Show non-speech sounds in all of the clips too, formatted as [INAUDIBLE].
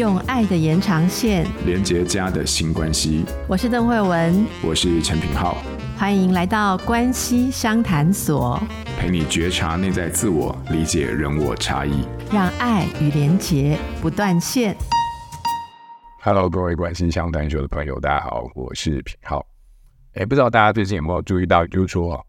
用爱的延长线连接家的新关系。我是邓惠文，我是陈品浩，欢迎来到关系商谈所，陪你觉察内在自我，理解人我差异，让爱与连结不断线。Hello，各位关心相谈所的朋友，大家好，我是品浩。哎，不知道大家最近有没有注意到，就是说，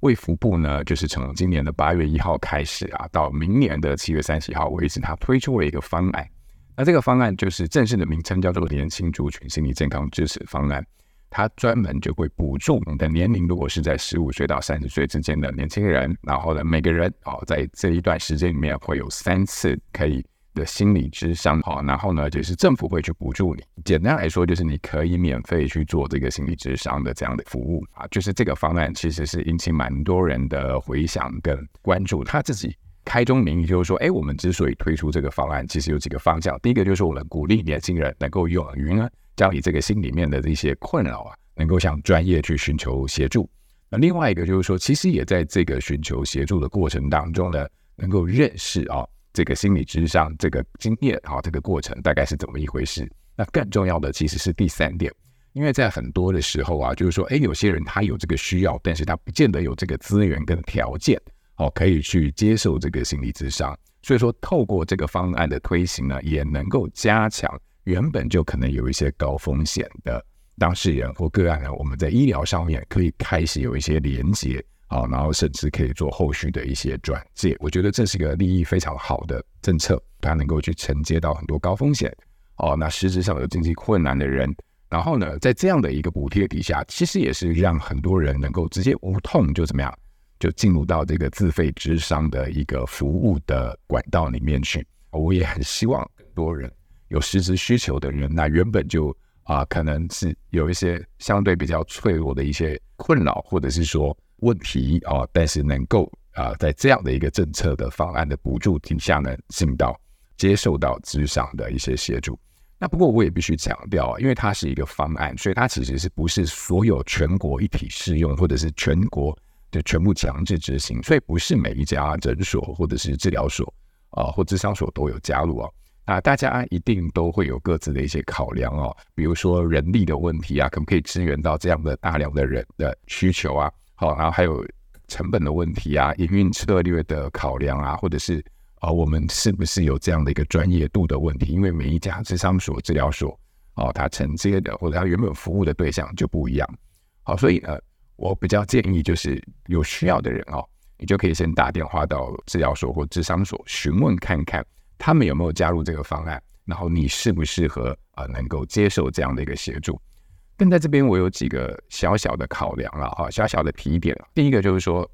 卫福部呢，就是从今年的八月一号开始啊，到明年的七月三十号为止，它推出了一个方案。那这个方案就是正式的名称叫做“年轻族群心理健康支持方案”，它专门就会补助你的年龄，如果是在十五岁到三十岁之间的年轻人，然后呢，每个人哦，在这一段时间里面会有三次可以的心理咨商，好，然后呢，就是政府会去补助你。简单来说，就是你可以免费去做这个心理咨商的这样的服务啊。就是这个方案其实是引起蛮多人的回响跟关注，他自己。开宗明义就是说，哎，我们之所以推出这个方案，其实有几个方向。第一个就是我们鼓励年轻人能够勇于呢，将你这个心里面的这些困扰啊，能够向专业去寻求协助。那另外一个就是说，其实也在这个寻求协助的过程当中呢，能够认识啊，这个心理咨商这个经验啊，这个过程大概是怎么一回事。那更重要的其实是第三点，因为在很多的时候啊，就是说，哎，有些人他有这个需要，但是他不见得有这个资源跟条件。哦，可以去接受这个心理咨商，所以说透过这个方案的推行呢，也能够加强原本就可能有一些高风险的当事人或个案呢，我们在医疗上面可以开始有一些连接，啊，然后甚至可以做后续的一些转介。我觉得这是个利益非常好的政策，它能够去承接到很多高风险，哦，那实质上有经济困难的人，然后呢，在这样的一个补贴底下，其实也是让很多人能够直接无痛就怎么样。就进入到这个自费咨商的一个服务的管道里面去。我也很希望更多人有实质需求的人，那原本就啊、可能是有一些相对比较脆弱的一些困扰，或者是说问题啊、但是能够啊、在这样的一个政策的方案的补助底下呢，进到接受到咨商的一些协助。那不过我也必须强调啊，因为它是一个方案，所以它其实是不是所有全国一体适用，或者是全国。就全部强制执行，所以不是每一家诊所或者是治疗所啊，或智商所都有加入哦。啊，大家一定都会有各自的一些考量哦，比如说人力的问题啊，可不可以支援到这样的大量的人的需求啊？好，然后还有成本的问题啊，营运策略的考量啊，或者是啊，我们是不是有这样的一个专业度的问题？因为每一家智商所、治疗所哦，它承接的或者它原本服务的对象就不一样。好，所以呢。我比较建议，就是有需要的人哦，你就可以先打电话到治疗所或智商所询问看看，他们有没有加入这个方案，然后你适不适合啊、能够接受这样的一个协助。但在这边我有几个小小的考量了哈，小小的提点。第一个就是说，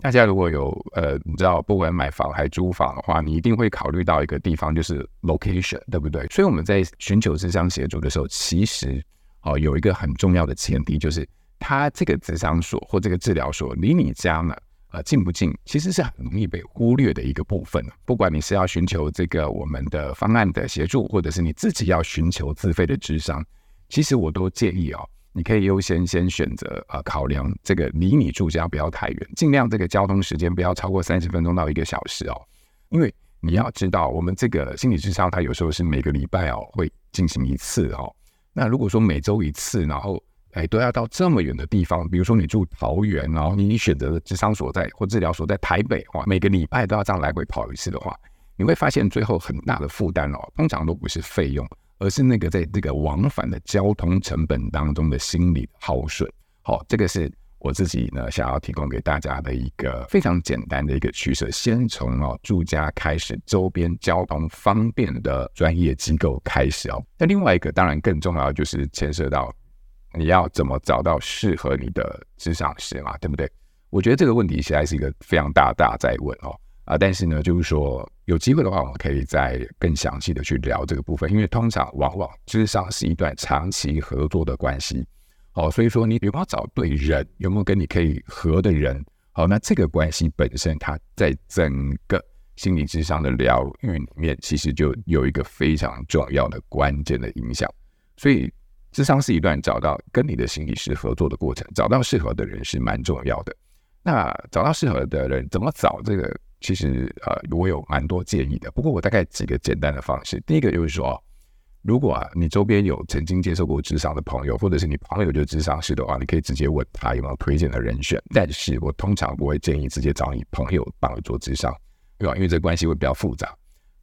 大家如果有呃，你知道不管买房还租房的话，你一定会考虑到一个地方，就是 location，对不对？所以我们在寻求智商协助的时候，其实哦有一个很重要的前提就是。他这个咨商所或这个治疗所离你家呢，呃，近不近？其实是很容易被忽略的一个部分。不管你是要寻求这个我们的方案的协助，或者是你自己要寻求自费的智商，其实我都建议哦，你可以优先先选择呃，考量这个离你住家不要太远，尽量这个交通时间不要超过三十分钟到一个小时哦。因为你要知道，我们这个心理智商它有时候是每个礼拜哦会进行一次哦。那如果说每周一次，然后哎，都要到这么远的地方，比如说你住桃园，然后你选择的智商所在或治疗所在台北，哇，每个礼拜都要这样来回跑一次的话，你会发现最后很大的负担哦，通常都不是费用，而是那个在这个往返的交通成本当中的心理耗损。好，这个是我自己呢想要提供给大家的一个非常简单的一个取舍，先从哦住家开始，周边交通方便的专业机构开始哦。那另外一个当然更重要就是牵涉到。你要怎么找到适合你的咨商师嘛？对不对？我觉得这个问题现在是一个非常大大在问哦啊！但是呢，就是说有机会的话，我们可以再更详细的去聊这个部分，因为通常往往智商是一段长期合作的关系哦，所以说你有没有找对人，有没有跟你可以合的人？好，那这个关系本身，它在整个心理智商的疗愈里面，其实就有一个非常重要的关键的影响，所以。智商是一段找到跟你的心理师合作的过程，找到适合的人是蛮重要的。那找到适合的人怎么找？这个其实呃，我有蛮多建议的。不过我大概几个简单的方式。第一个就是说，如果啊你周边有曾经接受过智商的朋友，或者是你朋友就是智商师的话，你可以直接问他有没有推荐的人选。但是我通常不会建议直接找你朋友帮你做智商，对吧？因为这关系会比较复杂。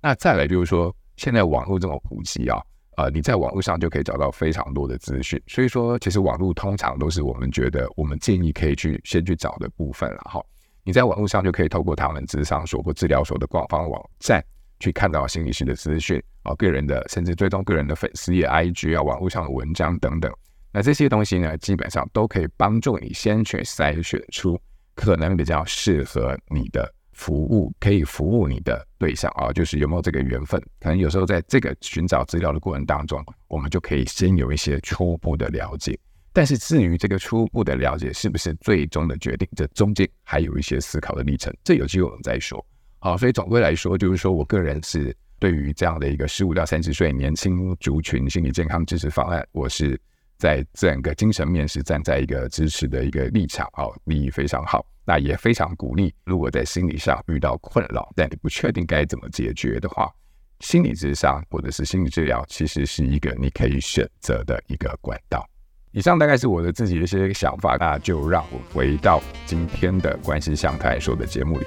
那再来就是说，现在网络这么普及啊。呃，你在网络上就可以找到非常多的资讯，所以说其实网络通常都是我们觉得我们建议可以去先去找的部分了哈。你在网络上就可以透过他们咨商所或治疗所的官方网站去看到心理师的资讯啊，个人的甚至追踪个人的粉丝页、IG 啊，网络上的文章等等。那这些东西呢，基本上都可以帮助你先去筛选出可能比较适合你的。服务可以服务你的对象啊，就是有没有这个缘分？可能有时候在这个寻找资料的过程当中，我们就可以先有一些初步的了解。但是至于这个初步的了解是不是最终的决定，这中间还有一些思考的历程，这有机会我们再说。好，所以总归来说，就是说我个人是对于这样的一个十五到三十岁年轻族群心理健康支持方案，我是在整个精神面是站在一个支持的一个立场，好，利益非常好。那也非常鼓励，如果在心理上遇到困扰，但你不确定该怎么解决的话，心理咨商或者是心理治疗，其实是一个你可以选择的一个管道。以上大概是我的自己的一些想法，那就让我回到今天的关系相谈说的节目里。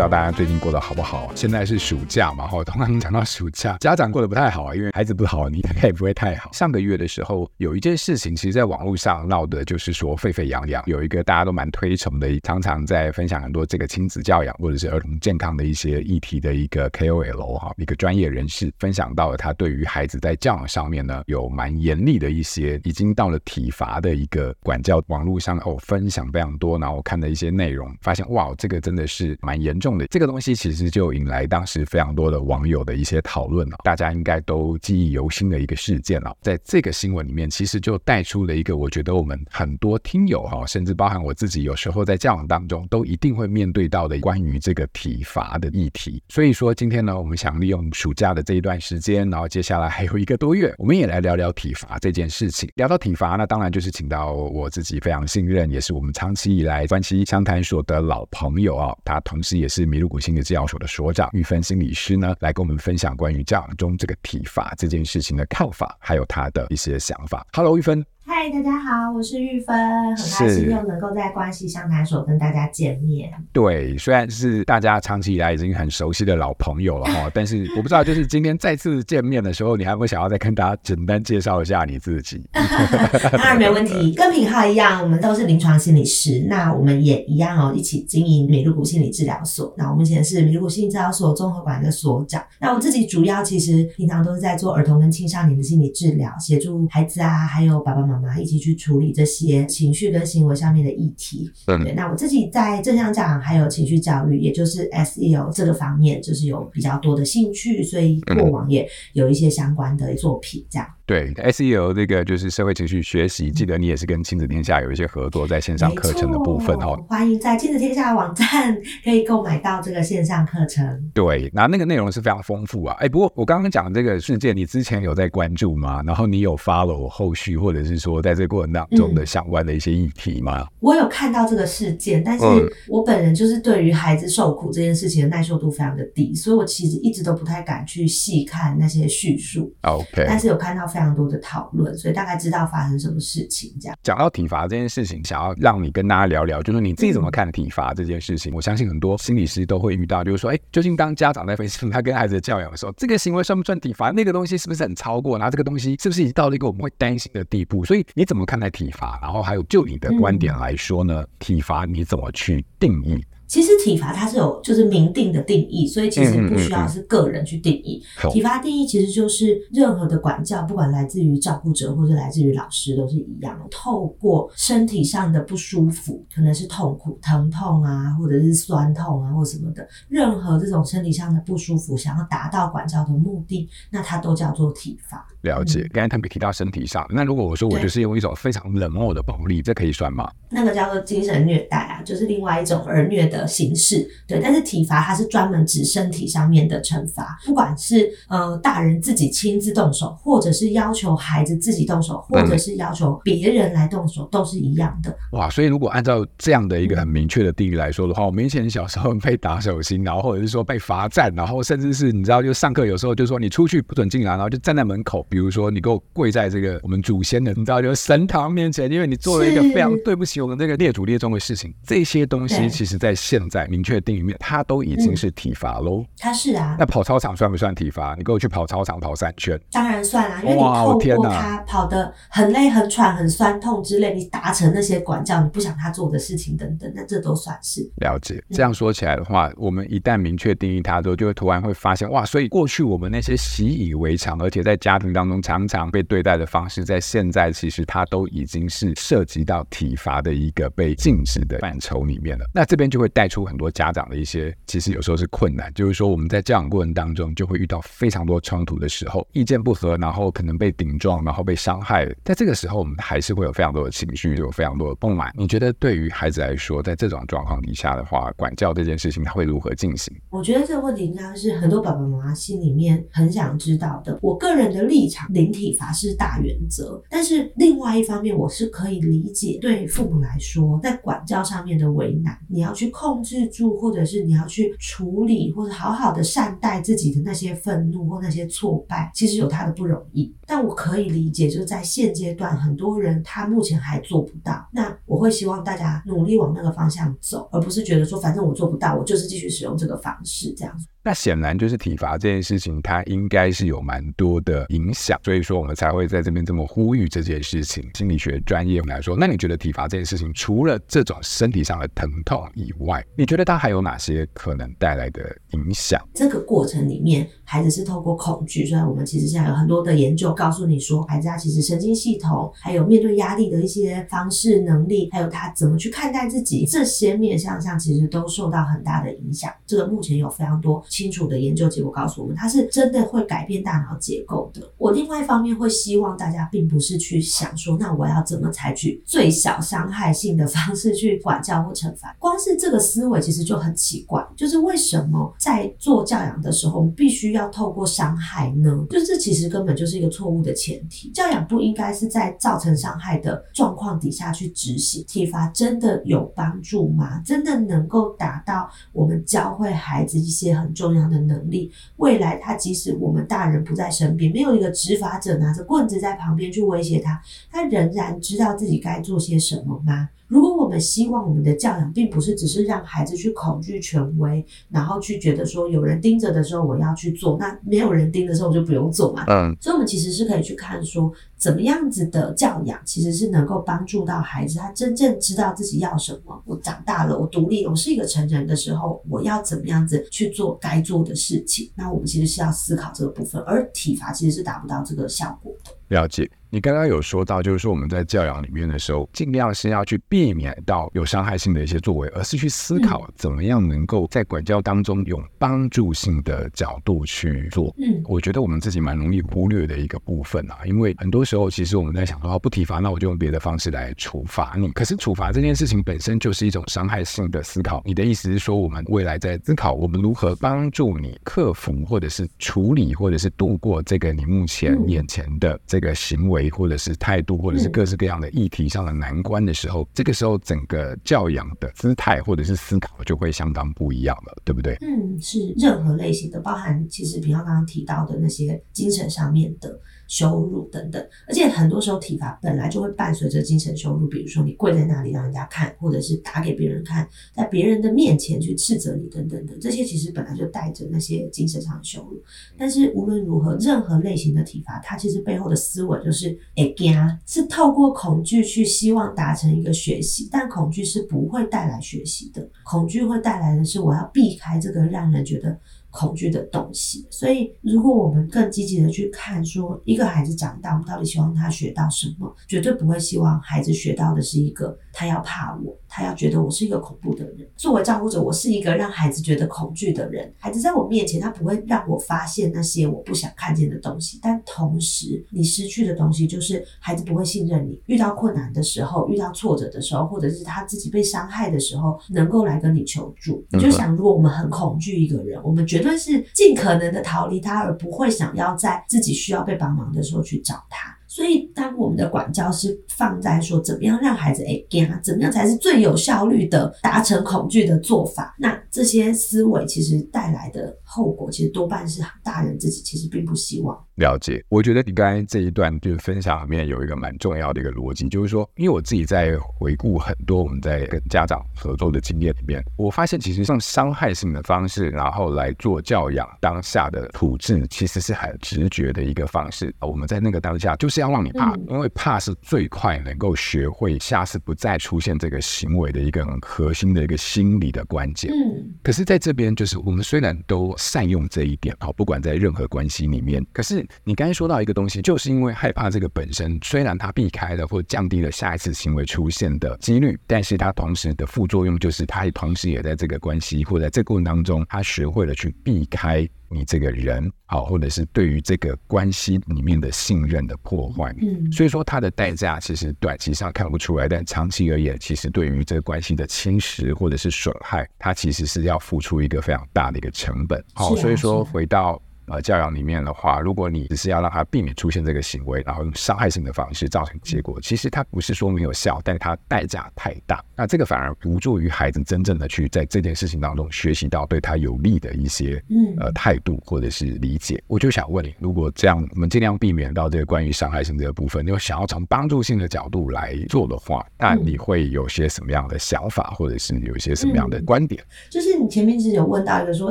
不知道大家最近过得好不好？现在是暑假嘛，哈，通常讲到暑假，家长过得不太好啊，因为孩子不好，你大概也不会太好。上个月的时候，有一件事情，其实在网络上闹的就是说沸沸扬扬，有一个大家都蛮推崇的，常常在分享很多这个亲子教养或者是儿童健康的一些议题的一个 KOL 哈，一个专业人士分享到了他对于孩子在教养上面呢，有蛮严厉的一些，已经到了体罚的一个管教。网络上哦分享非常多，然后我看的一些内容，发现哇，这个真的是蛮严重。这个东西其实就引来当时非常多的网友的一些讨论了，大家应该都记忆犹新的一个事件了。在这个新闻里面，其实就带出了一个我觉得我们很多听友哈，甚至包含我自己，有时候在教养当中都一定会面对到的关于这个体罚的议题。所以说今天呢，我们想利用暑假的这一段时间，然后接下来还有一个多月，我们也来聊聊体罚这件事情。聊到体罚，那当然就是请到我自己非常信任，也是我们长期以来关系相谈所的老朋友啊，他同时也是。是麋鹿谷心理治疗所的所长玉芬心理师呢，来跟我们分享关于教养中这个体罚这件事情的看法，还有他的一些想法。Hello，玉芬。嗨，大家好，我是玉芬，很开心又能够在关系相谈所跟大家见面。对，虽然是大家长期以来已经很熟悉的老朋友了哈，[LAUGHS] 但是我不知道，就是今天再次见面的时候，你还会想要再跟大家简单介绍一下你自己？[LAUGHS] 当然没问题，跟品浩一样，我们都是临床心理师，那我们也一样哦，一起经营米露谷心理治疗所。那我目前是米露谷心理治疗所综合馆的所长。那我自己主要其实平常都是在做儿童跟青少年的心理治疗，协助孩子啊，还有爸爸妈妈。一起去处理这些情绪跟行为上面的议题。嗯，对，那我自己在正向教养还有情绪教育，也就是 SEL 这个方面，就是有比较多的兴趣，所以过往也有一些相关的作品这样。对 SEO 这个就是社会情绪学习，记得你也是跟亲子天下有一些合作，在线上课程的部分哦。欢迎在亲子天下网站可以购买到这个线上课程。对，那那个内容是非常丰富啊。哎，不过我刚刚讲的这个事件，你之前有在关注吗？然后你有 follow 后续，或者是说在这个过程当中的相关的一些议题吗？嗯，我有看到这个事件，但是我本人就是对于孩子受苦这件事情的耐受度非常的低，所以我其实一直都不太敢去细看那些叙述。OK，但是有看到非常。非常多的讨论，所以大概知道发生什么事情。这样讲到体罚这件事情，想要让你跟大家聊聊，就是你自己怎么看体罚这件事情？我相信很多心理师都会遇到，就是说，哎，究竟当家长在分析他跟孩子的教养的时候，这个行为算不算体罚？那个东西是不是很超过？然后这个东西是不是已经到了一个我们会担心的地步？所以你怎么看待体罚？然后还有就你的观点来说呢？体罚你怎么去定义？其实体罚它是有就是明定的定义，所以其实不需要是个人去定义。嗯嗯嗯、体罚定义其实就是任何的管教，不管来自于照顾者或者来自于老师都是一样的。透过身体上的不舒服，可能是痛苦、疼痛啊，或者是酸痛啊，或什么的，任何这种身体上的不舒服，想要达到管教的目的，那它都叫做体罚。了解。刚才特别提到身体上，那如果我说我就是用一种非常冷漠的暴力，这可以算吗？那个叫做精神虐待啊，就是另外一种儿虐的。的形式，对。但是体罚它是专门指身体上面的惩罚，不管是呃大人自己亲自动手，或者是要求孩子自己动手，或者是要求别人来动手，都是一样的。哇，所以如果按照这样的一个很明确的定义来说的话，我们以前小时候 [LAUGHS] 被打手心，然后或者是说被罚站，然后甚至是你知道，就上课有时候就说你出去不准进来，然后就站在门口，比如说你给我跪在这个我们祖先的，你知道，就是神堂面前，因为你做了一个非常对不起我们这个列祖列宗的事情，这些东西其实在现在明确定义面，它都已经是体罚喽。它是啊，那跑操场算不算体罚？你给我去跑操场跑三圈，当然算啊，因为你透过他跑得很累、很喘、很酸痛之类，你达成那些管教你不想他做的事情等等，那这都算是了解。这样说起来的话，嗯、我们一旦明确定义它之后，就会突然会发现哇，所以过去我们那些习以为常，而且在家庭当中常常被对待的方式，在现在其实它都已经是涉及到体罚的一个被禁止的范畴里面了。那这边就会带带出很多家长的一些，其实有时候是困难，就是说我们在教养过程当中就会遇到非常多冲突的时候，意见不合，然后可能被顶撞，然后被伤害。在这个时候，我们还是会有非常多的情绪，有非常多的不满。你觉得对于孩子来说，在这种状况底下的话，管教这件事情他会如何进行？我觉得这个问题应该是很多爸爸妈妈心里面很想知道的。我个人的立场，零体罚是大原则，但是另外一方面，我是可以理解对父母来说，在管教上面的为难，你要去控制住，或者是你要去处理，或者好好的善待自己的那些愤怒或那些挫败，其实有他的不容易。但我可以理解，就是在现阶段，很多人他目前还做不到。那我会希望大家努力往那个方向走，而不是觉得说，反正我做不到，我就是继续使用这个方式这样。那显然就是体罚这件事情，它应该是有蛮多的影响，所以说我们才会在这边这么呼吁这件事情。心理学专业来说，那你觉得体罚这件事情，除了这种身体上的疼痛以外，你觉得它还有哪些可能带来的影响？这个过程里面，孩子是透过恐惧，虽然我们其实现在有很多的研究告诉你说，孩子他其实神经系统，还有面对压力的一些方式、能力，还有他怎么去看待自己，这些面向上其实都受到很大的影响。这个目前有非常多。清楚的研究结果告诉我们，它是真的会改变大脑结构的。我另外一方面会希望大家并不是去想说，那我要怎么采取最小伤害性的方式去管教或惩罚。光是这个思维其实就很奇怪，就是为什么在做教养的时候，我们必须要透过伤害呢？就是这其实根本就是一个错误的前提。教养不应该是在造成伤害的状况底下去执行。体罚真的有帮助吗？真的能够达到我们教会孩子一些很重要的能力，未来他即使我们大人不在身边，没有一个执法者拿着棍子在旁边去威胁他，他仍然知道自己该做些什么吗？如果我们希望我们的教养并不是只是让孩子去恐惧权威，然后去觉得说有人盯着的时候我要去做，那没有人盯的时候我就不用做嘛。嗯，所以我们其实是可以去看说，怎么样子的教养其实是能够帮助到孩子，他真正知道自己要什么。我长大了，我独立，我是一个成人的时候，我要怎么样子去做该做的事情？那我们其实是要思考这个部分，而体罚其实是达不到这个效果的。了解。你刚刚有说到，就是说我们在教养里面的时候，尽量是要去避免到有伤害性的一些作为，而是去思考怎么样能够在管教当中用帮助性的角度去做。嗯，我觉得我们自己蛮容易忽略的一个部分啊，因为很多时候其实我们在想说，不体罚，那我就用别的方式来处罚你。可是处罚这件事情本身就是一种伤害性的思考。你的意思是说，我们未来在思考我们如何帮助你克服，或者是处理，或者是度过这个你目前眼前的这个行为，或者是态。度或者是各式各样的议题上的难关的时候，嗯、这个时候整个教养的姿态或者是思考就会相当不一样了，对不对？嗯，是任何类型的，包含其实平常刚刚提到的那些精神上面的。羞辱等等，而且很多时候体罚本来就会伴随着精神羞辱，比如说你跪在那里让人家看，或者是打给别人看，在别人的面前去斥责你等等的，这些其实本来就带着那些精神上的羞辱。但是无论如何，任何类型的体罚，它其实背后的思维就是会怕，是透过恐惧去希望达成一个学习，但恐惧是不会带来学习的，恐惧会带来的是我要避开这个让人觉得。恐惧的东西，所以如果我们更积极的去看，说一个孩子长大，我们到底希望他学到什么？绝对不会希望孩子学到的是一个他要怕我，他要觉得我是一个恐怖的人。作为照顾者，我是一个让孩子觉得恐惧的人。孩子在我面前，他不会让我发现那些我不想看见的东西。但同时，你失去的东西就是孩子不会信任你。遇到困难的时候，遇到挫折的时候，或者是他自己被伤害的时候，能够来跟你求助。你就想，如果我们很恐惧一个人，我们绝对是尽可能的逃离他，而不会想要在自己需要被帮忙的时候去找他。所以，当我们的管教是放在说怎么样让孩子哎给他，怎么样才是最有效率的达成恐惧的做法，那这些思维其实带来的后果，其实多半是大人自己其实并不希望。了解，我觉得你刚才这一段就是分享里面有一个蛮重要的一个逻辑，就是说，因为我自己在回顾很多我们在跟家长合作的经验里面，我发现其实像伤害性的方式，然后来做教养当下的处置，其实是很直觉的一个方式。我们在那个当下就是。要让你怕，因为怕是最快能够学会下次不再出现这个行为的一个很核心的一个心理的关键。嗯，可是在这边就是我们虽然都善用这一点，好，不管在任何关系里面，可是你刚才说到一个东西，就是因为害怕这个本身，虽然它避开了或降低了下一次行为出现的几率，但是它同时的副作用就是它同时也在这个关系或者在这个过程当中，他学会了去避开。你这个人好，或者是对于这个关系里面的信任的破坏，嗯，所以说它的代价其实短期上看不出来，但长期而言，其实对于这个关系的侵蚀或者是损害，它其实是要付出一个非常大的一个成本。好，所以说回到。呃，教养里面的话，如果你只是要让他避免出现这个行为，然后用伤害性的方式造成结果，其实它不是说没有效，但是它代价太大。那这个反而无助于孩子真正的去在这件事情当中学习到对他有利的一些嗯呃态度或者是理解。我就想问你，如果这样，我们尽量避免到这个关于伤害性这个部分，你想要从帮助性的角度来做的话，那你会有些什么样的想法，或者是有一些什么样的观点？就是你前面其实有问到一个说，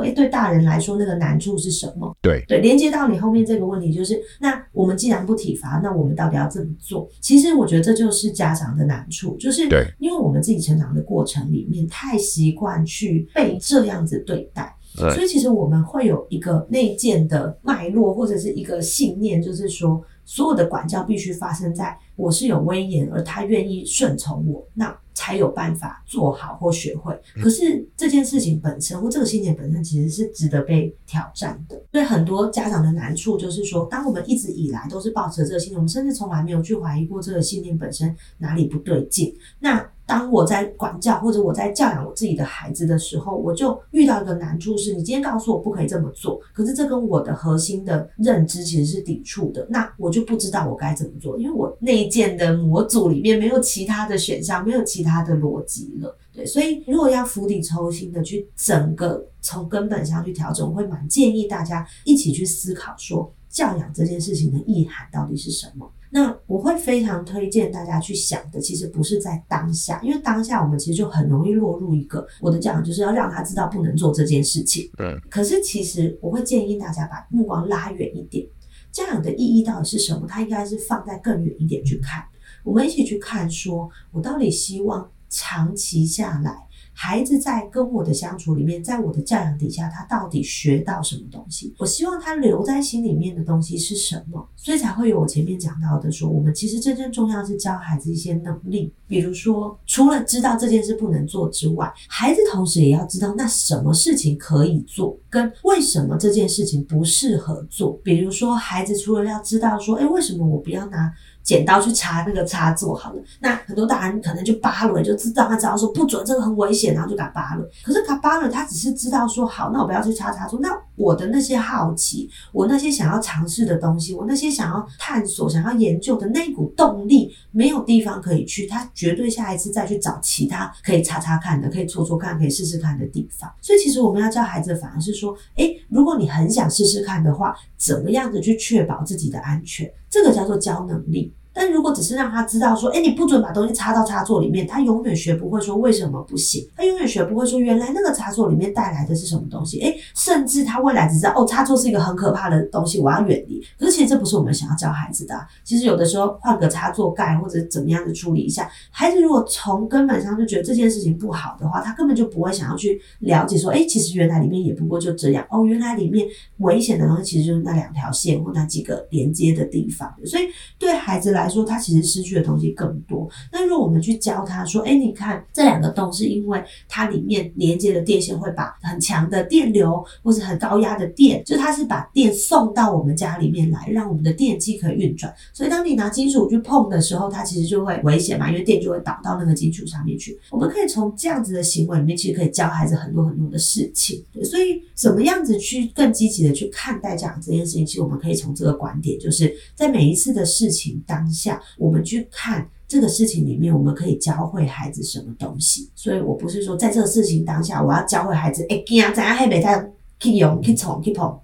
哎，对大人来说那个难处是什么？对对，连接到你后面这个问题，就是那我们既然不体罚，那我们到底要怎么做？其实我觉得这就是家长的难处，就是对，因为我们自己成长的过程里面太习惯去被这样子对待，所以其实我们会有一个内建的脉络或者是一个信念，就是说所有的管教必须发生在我是有威严，而他愿意顺从我，那。才有办法做好或学会。可是这件事情本身或这个信念本身其实是值得被挑战的。所以很多家长的难处就是说，当我们一直以来都是抱持这个信念，我们甚至从来没有去怀疑过这个信念本身哪里不对劲。那当我在管教或者我在教养我自己的孩子的时候，我就遇到一个难处是：你今天告诉我不可以这么做，可是这跟我的核心的认知其实是抵触的，那我就不知道我该怎么做，因为我内建的模组里面没有其他的选项，没有其他的逻辑了。对，所以如果要釜底抽薪的去整个从根本上去调整，我会蛮建议大家一起去思考说，教养这件事情的意涵到底是什么。那我会非常推荐大家去想的，其实不是在当下，因为当下我们其实就很容易落入一个我的教养就是要让他知道不能做这件事情。对。可是其实我会建议大家把目光拉远一点，这样的意义到底是什么？它应该是放在更远一点去看。我们一起去看，说我到底希望长期下来。孩子在跟我的相处里面，在我的教养底下，他到底学到什么东西？我希望他留在心里面的东西是什么？所以才会有我前面讲到的说，我们其实真正重要是教孩子一些能力，比如说除了知道这件事不能做之外，孩子同时也要知道那什么事情可以做，跟为什么这件事情不适合做。比如说，孩子除了要知道说，哎，为什么我不要拿剪刀去插那个插座好了，那很多大人可能就扒了，就知道他知道说不准这个很危险，然后就给他扒了。可是他扒了，他只是知道说好，那我不要去插插座。那我的那些好奇，我那些想要尝试的东西，我那些想要探索、想要研究的那股动力，没有地方可以去，他绝对下一次再去找其他可以插插看的、可以戳戳看、可以试试看的地方。所以其实我们要教孩子，反而是说，诶，如果你很想试试看的话，怎么样的去确保自己的安全？这个叫做教能力。但如果只是让他知道说，哎，你不准把东西插到插座里面，他永远学不会说为什么不行，他永远学不会说原来那个插座里面带来的是什么东西，哎，甚至他未来只知道哦，插座是一个很可怕的东西，我要远离。可是其实这不是我们想要教孩子的。其实有的时候换个插座盖或者怎么样的处理一下，孩子如果从根本上就觉得这件事情不好的话，他根本就不会想要去了解说，哎，其实原来里面也不过就这样哦，原来里面危险的东西其实就是那两条线或那几个连接的地方。所以对孩子来来说，他其实失去的东西更多。那如果我们去教他说，哎，你看这两个洞是因为它里面连接的电线会把很强的电流或者很高压的电，就它是把电送到我们家里面来，让我们的电机可以运转。所以当你拿金属去碰的时候，它其实就会危险嘛，因为电就会导到那个金属上面去。我们可以从这样子的行为里面，其实可以教孩子很多很多的事情。对，所以怎么样子去更积极的去看待这样这件事情，其实我们可以从这个观点，就是在每一次的事情当下，我们去看这个事情里面，我们可以教会孩子什么东西。所以我不是说在这个事情当下，我要教会孩子，哎，惊啊，怎样黑白太。去用去冲去碰，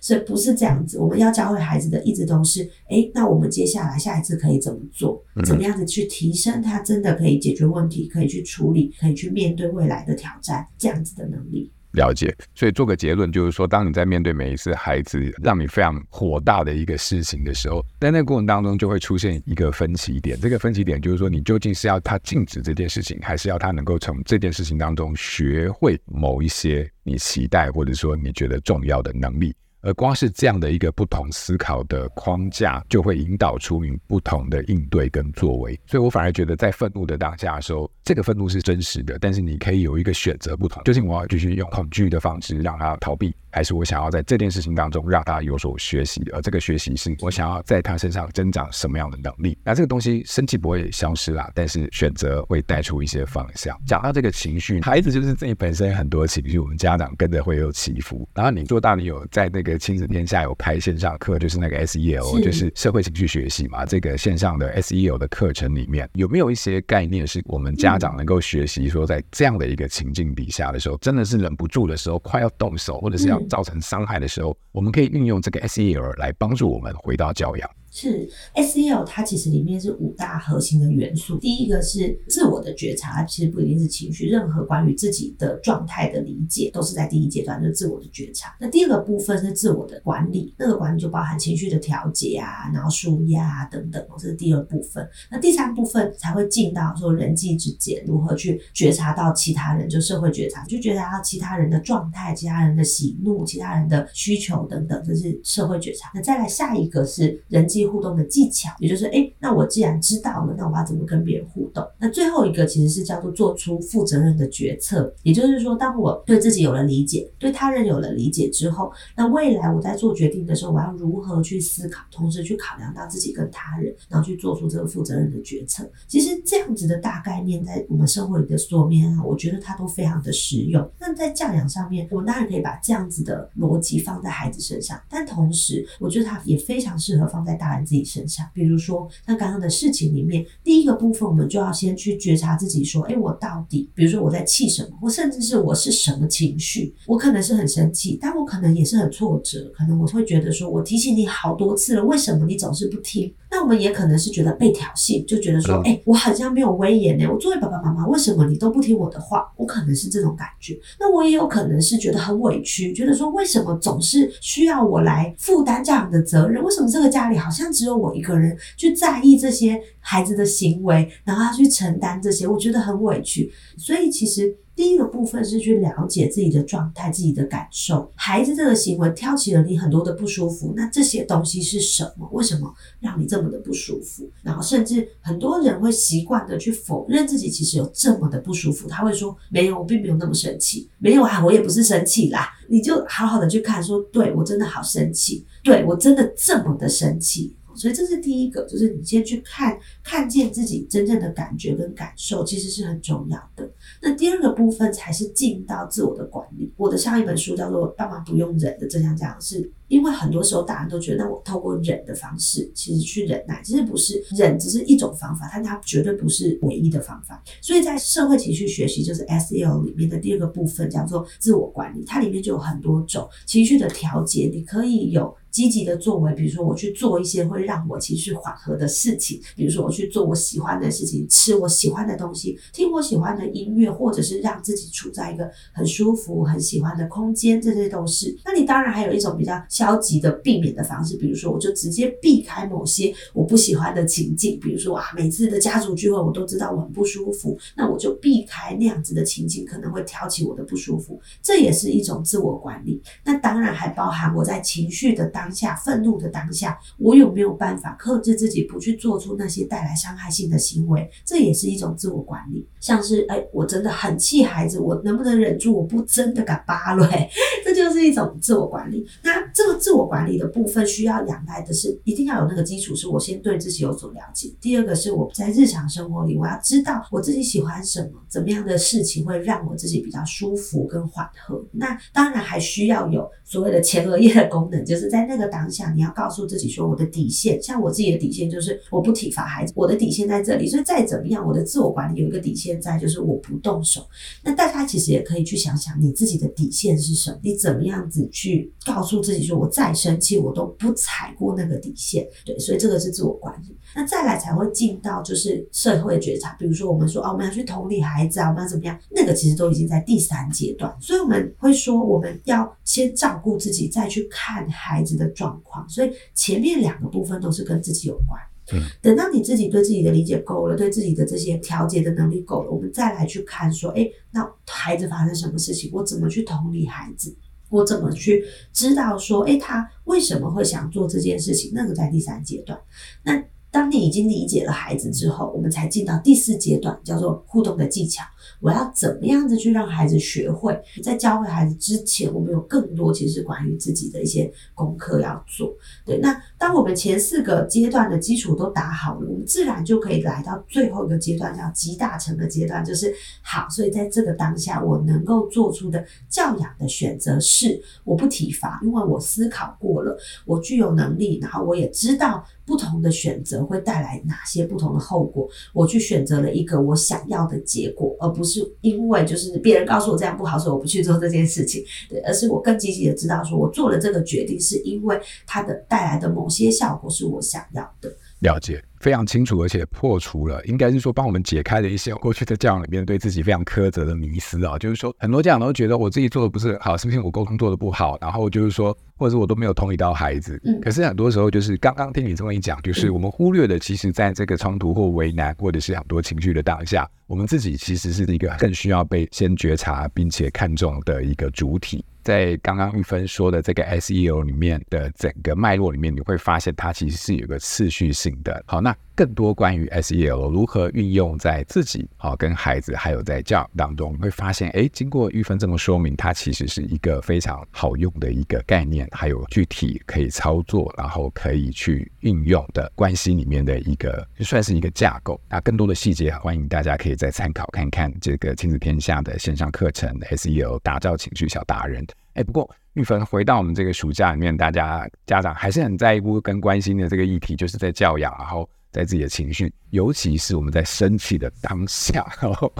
所以不是这样子。我们要教会孩子的一直都是，哎，那我们接下来下一次可以怎么做？怎么样子去提升他真的可以解决问题、可以去处理、可以去面对未来的挑战这样子的能力。了解，所以做个结论就是说，当你在面对每一次孩子让你非常火大的一个事情的时候，在那个过程当中就会出现一个分歧点。这个分歧点就是说，你究竟是要他禁止这件事情，还是要他能够从这件事情当中学会某一些你期待或者说你觉得重要的能力。而光是这样的一个不同思考的框架，就会引导出你不同的应对跟作为。所以我反而觉得，在愤怒的当下的时候，这个愤怒是真实的，但是你可以有一个选择不同，就是我要继续用恐惧的方式让他逃避。还是我想要在这件事情当中让他有所学习，而这个学习是我想要在他身上增长什么样的能力。那这个东西生气不会消失啦，但是选择会带出一些方向。讲到这个情绪，孩子就是自己本身很多情绪，我们家长跟着会有起伏。然后你做大，你有在那个亲子天下有开线上课，就是那个 SEL，就是社会情绪学习嘛。这个线上的 SEL 的课程里面有没有一些概念是我们家长能够学习？说在这样的一个情境底下的时候，真的是忍不住的时候，快要动手，或者是要。造成伤害的时候，我们可以运用这个 SEL 来帮助我们回到教养。是 SEL，它其实里面是五大核心的元素。第一个是自我的觉察，其实不一定是情绪，任何关于自己的状态的理解都是在第一阶段，就是自我的觉察。那第二个部分是自我的管理，那个管理就包含情绪的调节啊，然后舒压啊等等，这是第二部分。那第三部分才会进到说人际之间如何去觉察到其他人，就社会觉察，就觉察到其他人的状态、其他人的喜怒、其他人的需求等等，这是社会觉察。那再来下一个是人际。互动的技巧，也就是哎，那我既然知道了，那我要怎么跟别人互动？那最后一个其实是叫做做出负责任的决策，也就是说，当我对自己有了理解，对他人有了理解之后，那未来我在做决定的时候，我要如何去思考，同时去考量到自己跟他人，然后去做出这个负责任的决策。其实这样子的大概念，在我们生活里的所有面啊，我觉得它都非常的实用。那在教养上面，我们当然可以把这样子的逻辑放在孩子身上，但同时，我觉得它也非常适合放在大。在自己身上，比如说像刚刚的事情里面，第一个部分我们就要先去觉察自己，说，哎，我到底，比如说我在气什么，我甚至是我是什么情绪，我可能是很生气，但我可能也是很挫折，可能我会觉得说，我提醒你好多次了，为什么你总是不听？那我们也可能是觉得被挑衅，就觉得说，哎，我好像没有威严呢，我作为爸爸妈妈，为什么你都不听我的话？我可能是这种感觉。那我也有可能是觉得很委屈，觉得说，为什么总是需要我来负担这样的责任？为什么这个家里好像只有我一个人去在意这些孩子的行为，然后他去承担这些，我觉得很委屈。所以其实。第一个部分是去了解自己的状态、自己的感受。孩子这个行为挑起了你很多的不舒服，那这些东西是什么？为什么让你这么的不舒服？然后甚至很多人会习惯的去否认自己其实有这么的不舒服。他会说：“没有，我并没有那么生气。没有啊，我也不是生气啦。”你就好好的去看，说：“对，我真的好生气，对，我真的这么的生气。”所以这是第一个，就是你先去看，看见自己真正的感觉跟感受，其实是很重要的。那第二个部分才是进到自我的管理。我的上一本书叫做《爸妈不用忍的正向教养》，是因为很多时候大人都觉得，那我透过忍的方式，其实去忍耐，其实不是，忍只是一种方法，但它绝对不是唯一的方法。所以在社会情绪学习，就是 SEL 里面的第二个部分叫做自我管理，它里面就有很多种情绪的调节，你可以有。积极的作为，比如说我去做一些会让我情绪缓和的事情，比如说我去做我喜欢的事情，吃我喜欢的东西，听我喜欢的音乐，或者是让自己处在一个很舒服、很喜欢的空间，这些都是。那你当然还有一种比较消消极的避免的方式，比如说我就直接避开某些我不喜欢的情境，比如说啊，每次的家族聚会我都知道我很不舒服，那我就避开那样子的情境，可能会挑起我的不舒服，这也是一种自我管理。那当然还包含我在情绪的当当下，愤怒的当下，我有没有办法克制自己，不去做出那些带来伤害性的行为？这也是一种自我管理。像是，哎，我真的很气孩子，我能不能忍住？我不真的敢扒了，[LAUGHS] 这就是一种自我管理。那这这个自我管理的部分，需要仰赖的是，一定要有那个基础，是我先对自己有所了解。第二个是我在日常生活里，我要知道我自己喜欢什么，怎么样的事情会让我自己比较舒服跟缓和。那当然还需要有所谓的前额叶的功能，就是在那个当下，你要告诉自己说，我的底线，像我自己的底线就是我不体罚孩子，我的底线在这里。所以再怎么样，我的自我管理有一个底线在，就是我不动手。那大家其实也可以去想想你自己的底线是什么，你怎么样子去告诉自己说，我再生气我都不踩过那个底线。对，所以这个是自我管理。那再来才会进到就是社会觉察，比如说我们说啊，我们要去同理孩子啊，我们要怎么样？那个其实都已经在第三阶段，所以我们会说我们要先照顾自己，再去看孩子的状况。所以前面两个部分都是跟自己有关。嗯，等到你自己对自己的理解够了，对自己的这些调节的能力够了，我们再来去看说，哎，那孩子发生什么事情，我怎么去同理孩子？我怎么去知道说，哎，他为什么会想做这件事情？那个在第三阶段。那当你已经理解了孩子之后，我们才进到第四阶段，叫做互动的技巧。我要怎么样子去让孩子学会？在教会孩子之前，我们有更多其实关于自己的一些功课要做。对，那当我们前四个阶段的基础都打好了，我们自然就可以来到最后一个阶段，叫集大成的阶段，就是好。所以在这个当下，我能够做出的教养的选择是，我不体罚，因为我思考过了，我具有能力，然后我也知道不同的选择会带来哪些不同的后果，我去选择了一个我想要的结果，而不是。因为就是别人告诉我这样不好，所以我不去做这件事情，对，而是我更积极的知道说，我做了这个决定，是因为它的带来的某些效果是我想要的。了解。非常清楚，而且破除了，应该是说帮我们解开了一些过去的教养里面对自己非常苛责的迷思啊。就是说，很多家长都觉得我自己做的不是很好，是不是我沟通做的不好？然后就是说，或者是我都没有同理到孩子。嗯。可是很多时候，就是刚刚听你这么一讲，就是我们忽略的，其实在这个冲突或为难，或者是很多情绪的当下，我们自己其实是一个更需要被先觉察并且看重的一个主体。在刚刚玉芬说的这个 SEO 里面的整个脉络里面，你会发现它其实是有个次序性的。好，那。更多关于 SEL 如何运用在自己、好跟孩子，还有在教养当中，你会发现，哎，经过玉芬这么说明，它其实是一个非常好用的一个概念，还有具体可以操作，然后可以去运用的关系里面的一个，就算是一个架构。那更多的细节，欢迎大家可以再参考看看这个亲子天下的线上课程 SEL 打造情绪小达人。哎，不过玉芬回到我们这个暑假里面，大家家长还是很在乎跟关心的这个议题，就是在教养，然后。在自己的情绪，尤其是我们在生气的当下，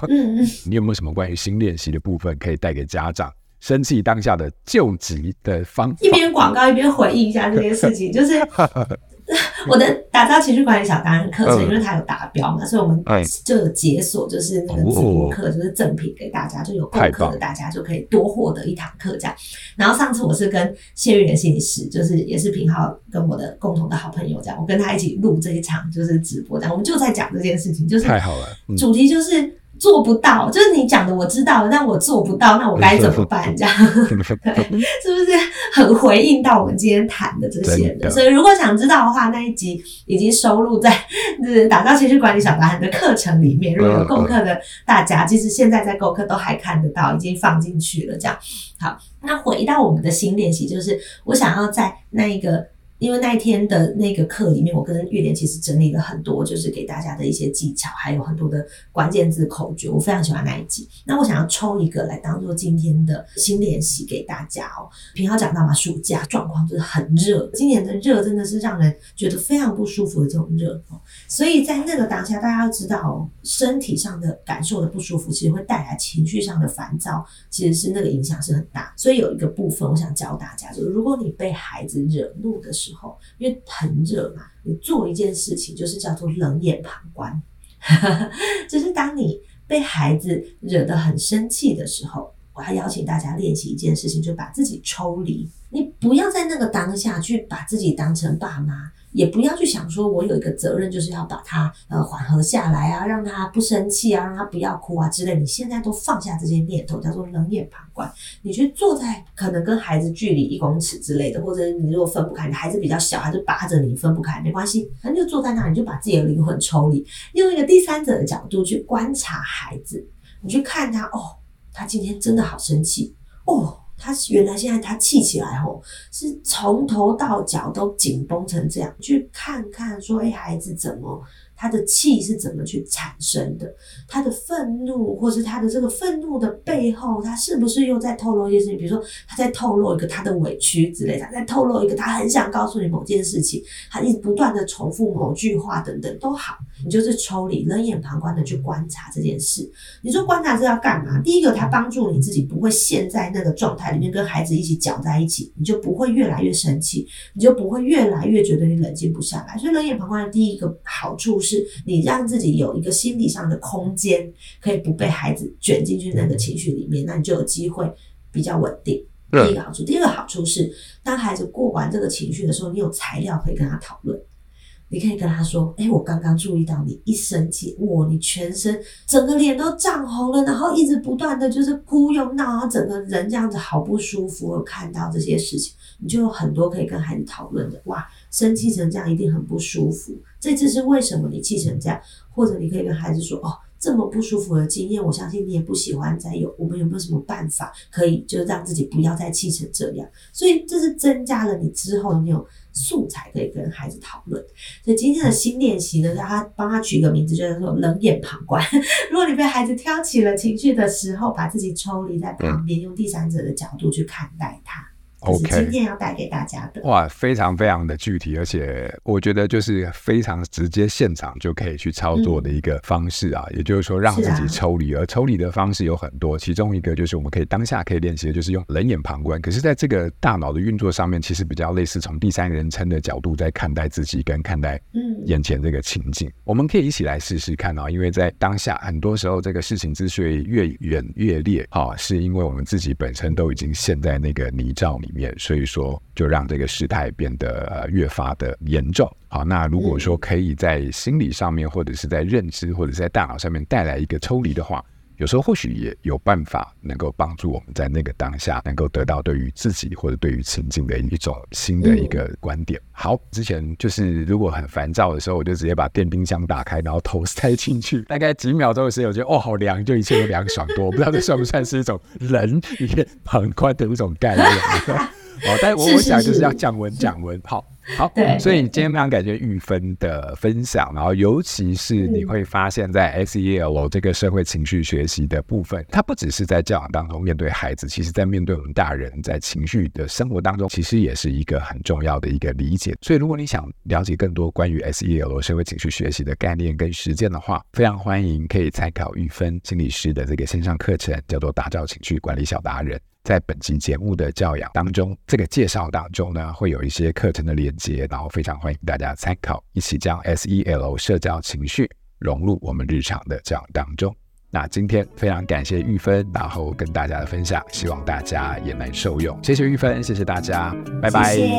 [LAUGHS] 你有没有什么关于新练习的部分可以带给家长？生气当下的救急的方法？一边广告一边回忆一下这件事情，就是。[LAUGHS] 我的打造情绪管理小达人课程，因为它有达标嘛，所以我们就有解锁，就是那个直播课，就是赠品给大家，就有购课的大家就可以多获得一堂课这样。然后上次我是跟谢玉莲心理师，就是也是平浩跟我的共同的好朋友这样，我跟他一起录这一场就是直播，这样我们就在讲这件事情，就是太好了，主题就是。做不到，就是你讲的我知道，但我做不到，那我该怎么办？这样对，是不是很回应到我们今天谈的这些的？所以如果想知道的话，那一集已经收录在就是打造情绪管理小达人的课程里面。如果有购课的大家，其实现在在购课都还看得到，已经放进去了。这样好，那回到我们的新练习，就是我想要在那一个。因为那一天的那个课里面，我跟玉莲其实整理了很多，就是给大家的一些技巧，还有很多的关键字口诀。我非常喜欢那一集。那我想要抽一个来当做今天的新练习给大家哦。品皓讲到嘛，暑假状况就是很热，今年的热真的是让人觉得非常不舒服的这种热哦。所以在那个当下，大家要知道哦，身体上的感受的不舒服，其实会带来情绪上的烦躁，其实是那个影响是很大。所以有一个部分，我想教大家，就是如果你被孩子惹怒的时候，时候，因为很热嘛，你做一件事情就是叫做冷眼旁观，[LAUGHS] 就是当你被孩子惹得很生气的时候，我还邀请大家练习一件事情，就把自己抽离，你不要在那个当下去把自己当成爸妈。也不要去想说我有一个责任，就是要把他呃缓和下来啊，让他不生气啊，让他不要哭啊之类。你现在都放下这些念头，叫做冷眼旁观。你去坐在可能跟孩子距离一公尺之类的，或者你如果分不开，你孩子比较小，他就扒着你分不开，没关系，反正就坐在那，你就把自己的灵魂抽离，用一个第三者的角度去观察孩子，你去看他哦，他今天真的好生气哦。他原来现在他气起来吼，是从头到脚都紧绷成这样，去看看说，哎，孩子怎么？他的气是怎么去产生的？他的愤怒，或是他的这个愤怒的背后，他是不是又在透露一些事情？比如说，他在透露一个他的委屈之类的，他在透露一个他很想告诉你某件事情，他一直不断的重复某句话等等都好，你就是抽离、冷眼旁观的去观察这件事。你说观察是要干嘛？第一个，它帮助你自己不会陷在那个状态里面，跟孩子一起搅在一起，你就不会越来越生气，你就不会越来越觉得你冷静不下来。所以，冷眼旁观的第一个好处是。是你让自己有一个心理上的空间，可以不被孩子卷进去那个情绪里面，那你就有机会比较稳定。第一个好处，第二个好处是，当孩子过完这个情绪的时候，你有材料可以跟他讨论。你可以跟他说：“哎、我刚刚注意到你一生气，哇，你全身整个脸都涨红了，然后一直不断的就是哭又闹，然后整个人这样子好不舒服。我看到这些事情，你就有很多可以跟孩子讨论的。哇，生气成这样一定很不舒服，这次是为什么你气成这样？或者你可以跟孩子说：哦。”这么不舒服的经验，我相信你也不喜欢再有。我们有没有什么办法可以，就是让自己不要再气成这样？所以这是增加了你之后那种素材可以跟孩子讨论。所以今天的新练习呢，让他帮他取一个名字，就是说冷眼旁观。[LAUGHS] 如果你被孩子挑起了情绪的时候，把自己抽离在旁边，用第三者的角度去看待他。OK，今天要带给大家的哇，非常非常的具体，而且我觉得就是非常直接，现场就可以去操作的一个方式啊。嗯、也就是说，让自己抽离，啊、而抽离的方式有很多，其中一个就是我们可以当下可以练习的，就是用冷眼旁观。可是，在这个大脑的运作上面，其实比较类似从第三人称的角度在看待自己跟看待嗯眼前这个情境。嗯、我们可以一起来试试看啊，因为在当下很多时候，这个事情之所以越演越烈啊，是因为我们自己本身都已经陷在那个泥沼里。所以说，就让这个事态变得呃越发的严重。好，那如果说可以在心理上面，或者是在认知，或者是在大脑上面带来一个抽离的话。有时候或许也有办法能够帮助我们在那个当下能够得到对于自己或者对于情境的一种新的一个观点。好，之前就是如果很烦躁的时候，我就直接把电冰箱打开，然后头塞进去，大概几秒钟的时间，我觉得哦好凉，就一切都凉爽多。我不知道这算不算是一种冷眼旁观的一种概念。[LAUGHS] 哦，但我我想就是要降温降温。好。好，对所以今天非常感谢玉芬的分享，然后尤其是你会发现在 SEL 这个社会情绪学习的部分，它不只是在教养当中面对孩子，其实在面对我们大人在情绪的生活当中，其实也是一个很重要的一个理解。所以如果你想了解更多关于 SEL 社会情绪学习的概念跟实践的话，非常欢迎可以参考玉芬心理师的这个线上课程，叫做《打造情绪管理小达人》。在本期节目的教养当中，这个介绍当中呢，会有一些课程的连接，然后非常欢迎大家参考，一起将 SEL 社交情绪融入我们日常的教养当中。那今天非常感谢玉芬，然后跟大家的分享，希望大家也能受用。谢谢玉芬，谢谢大家，拜拜。谢谢。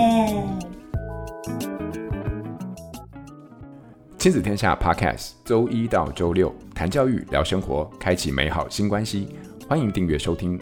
亲子天下 Podcast，周一到周六谈教育、聊生活，开启美好新关系，欢迎订阅收听。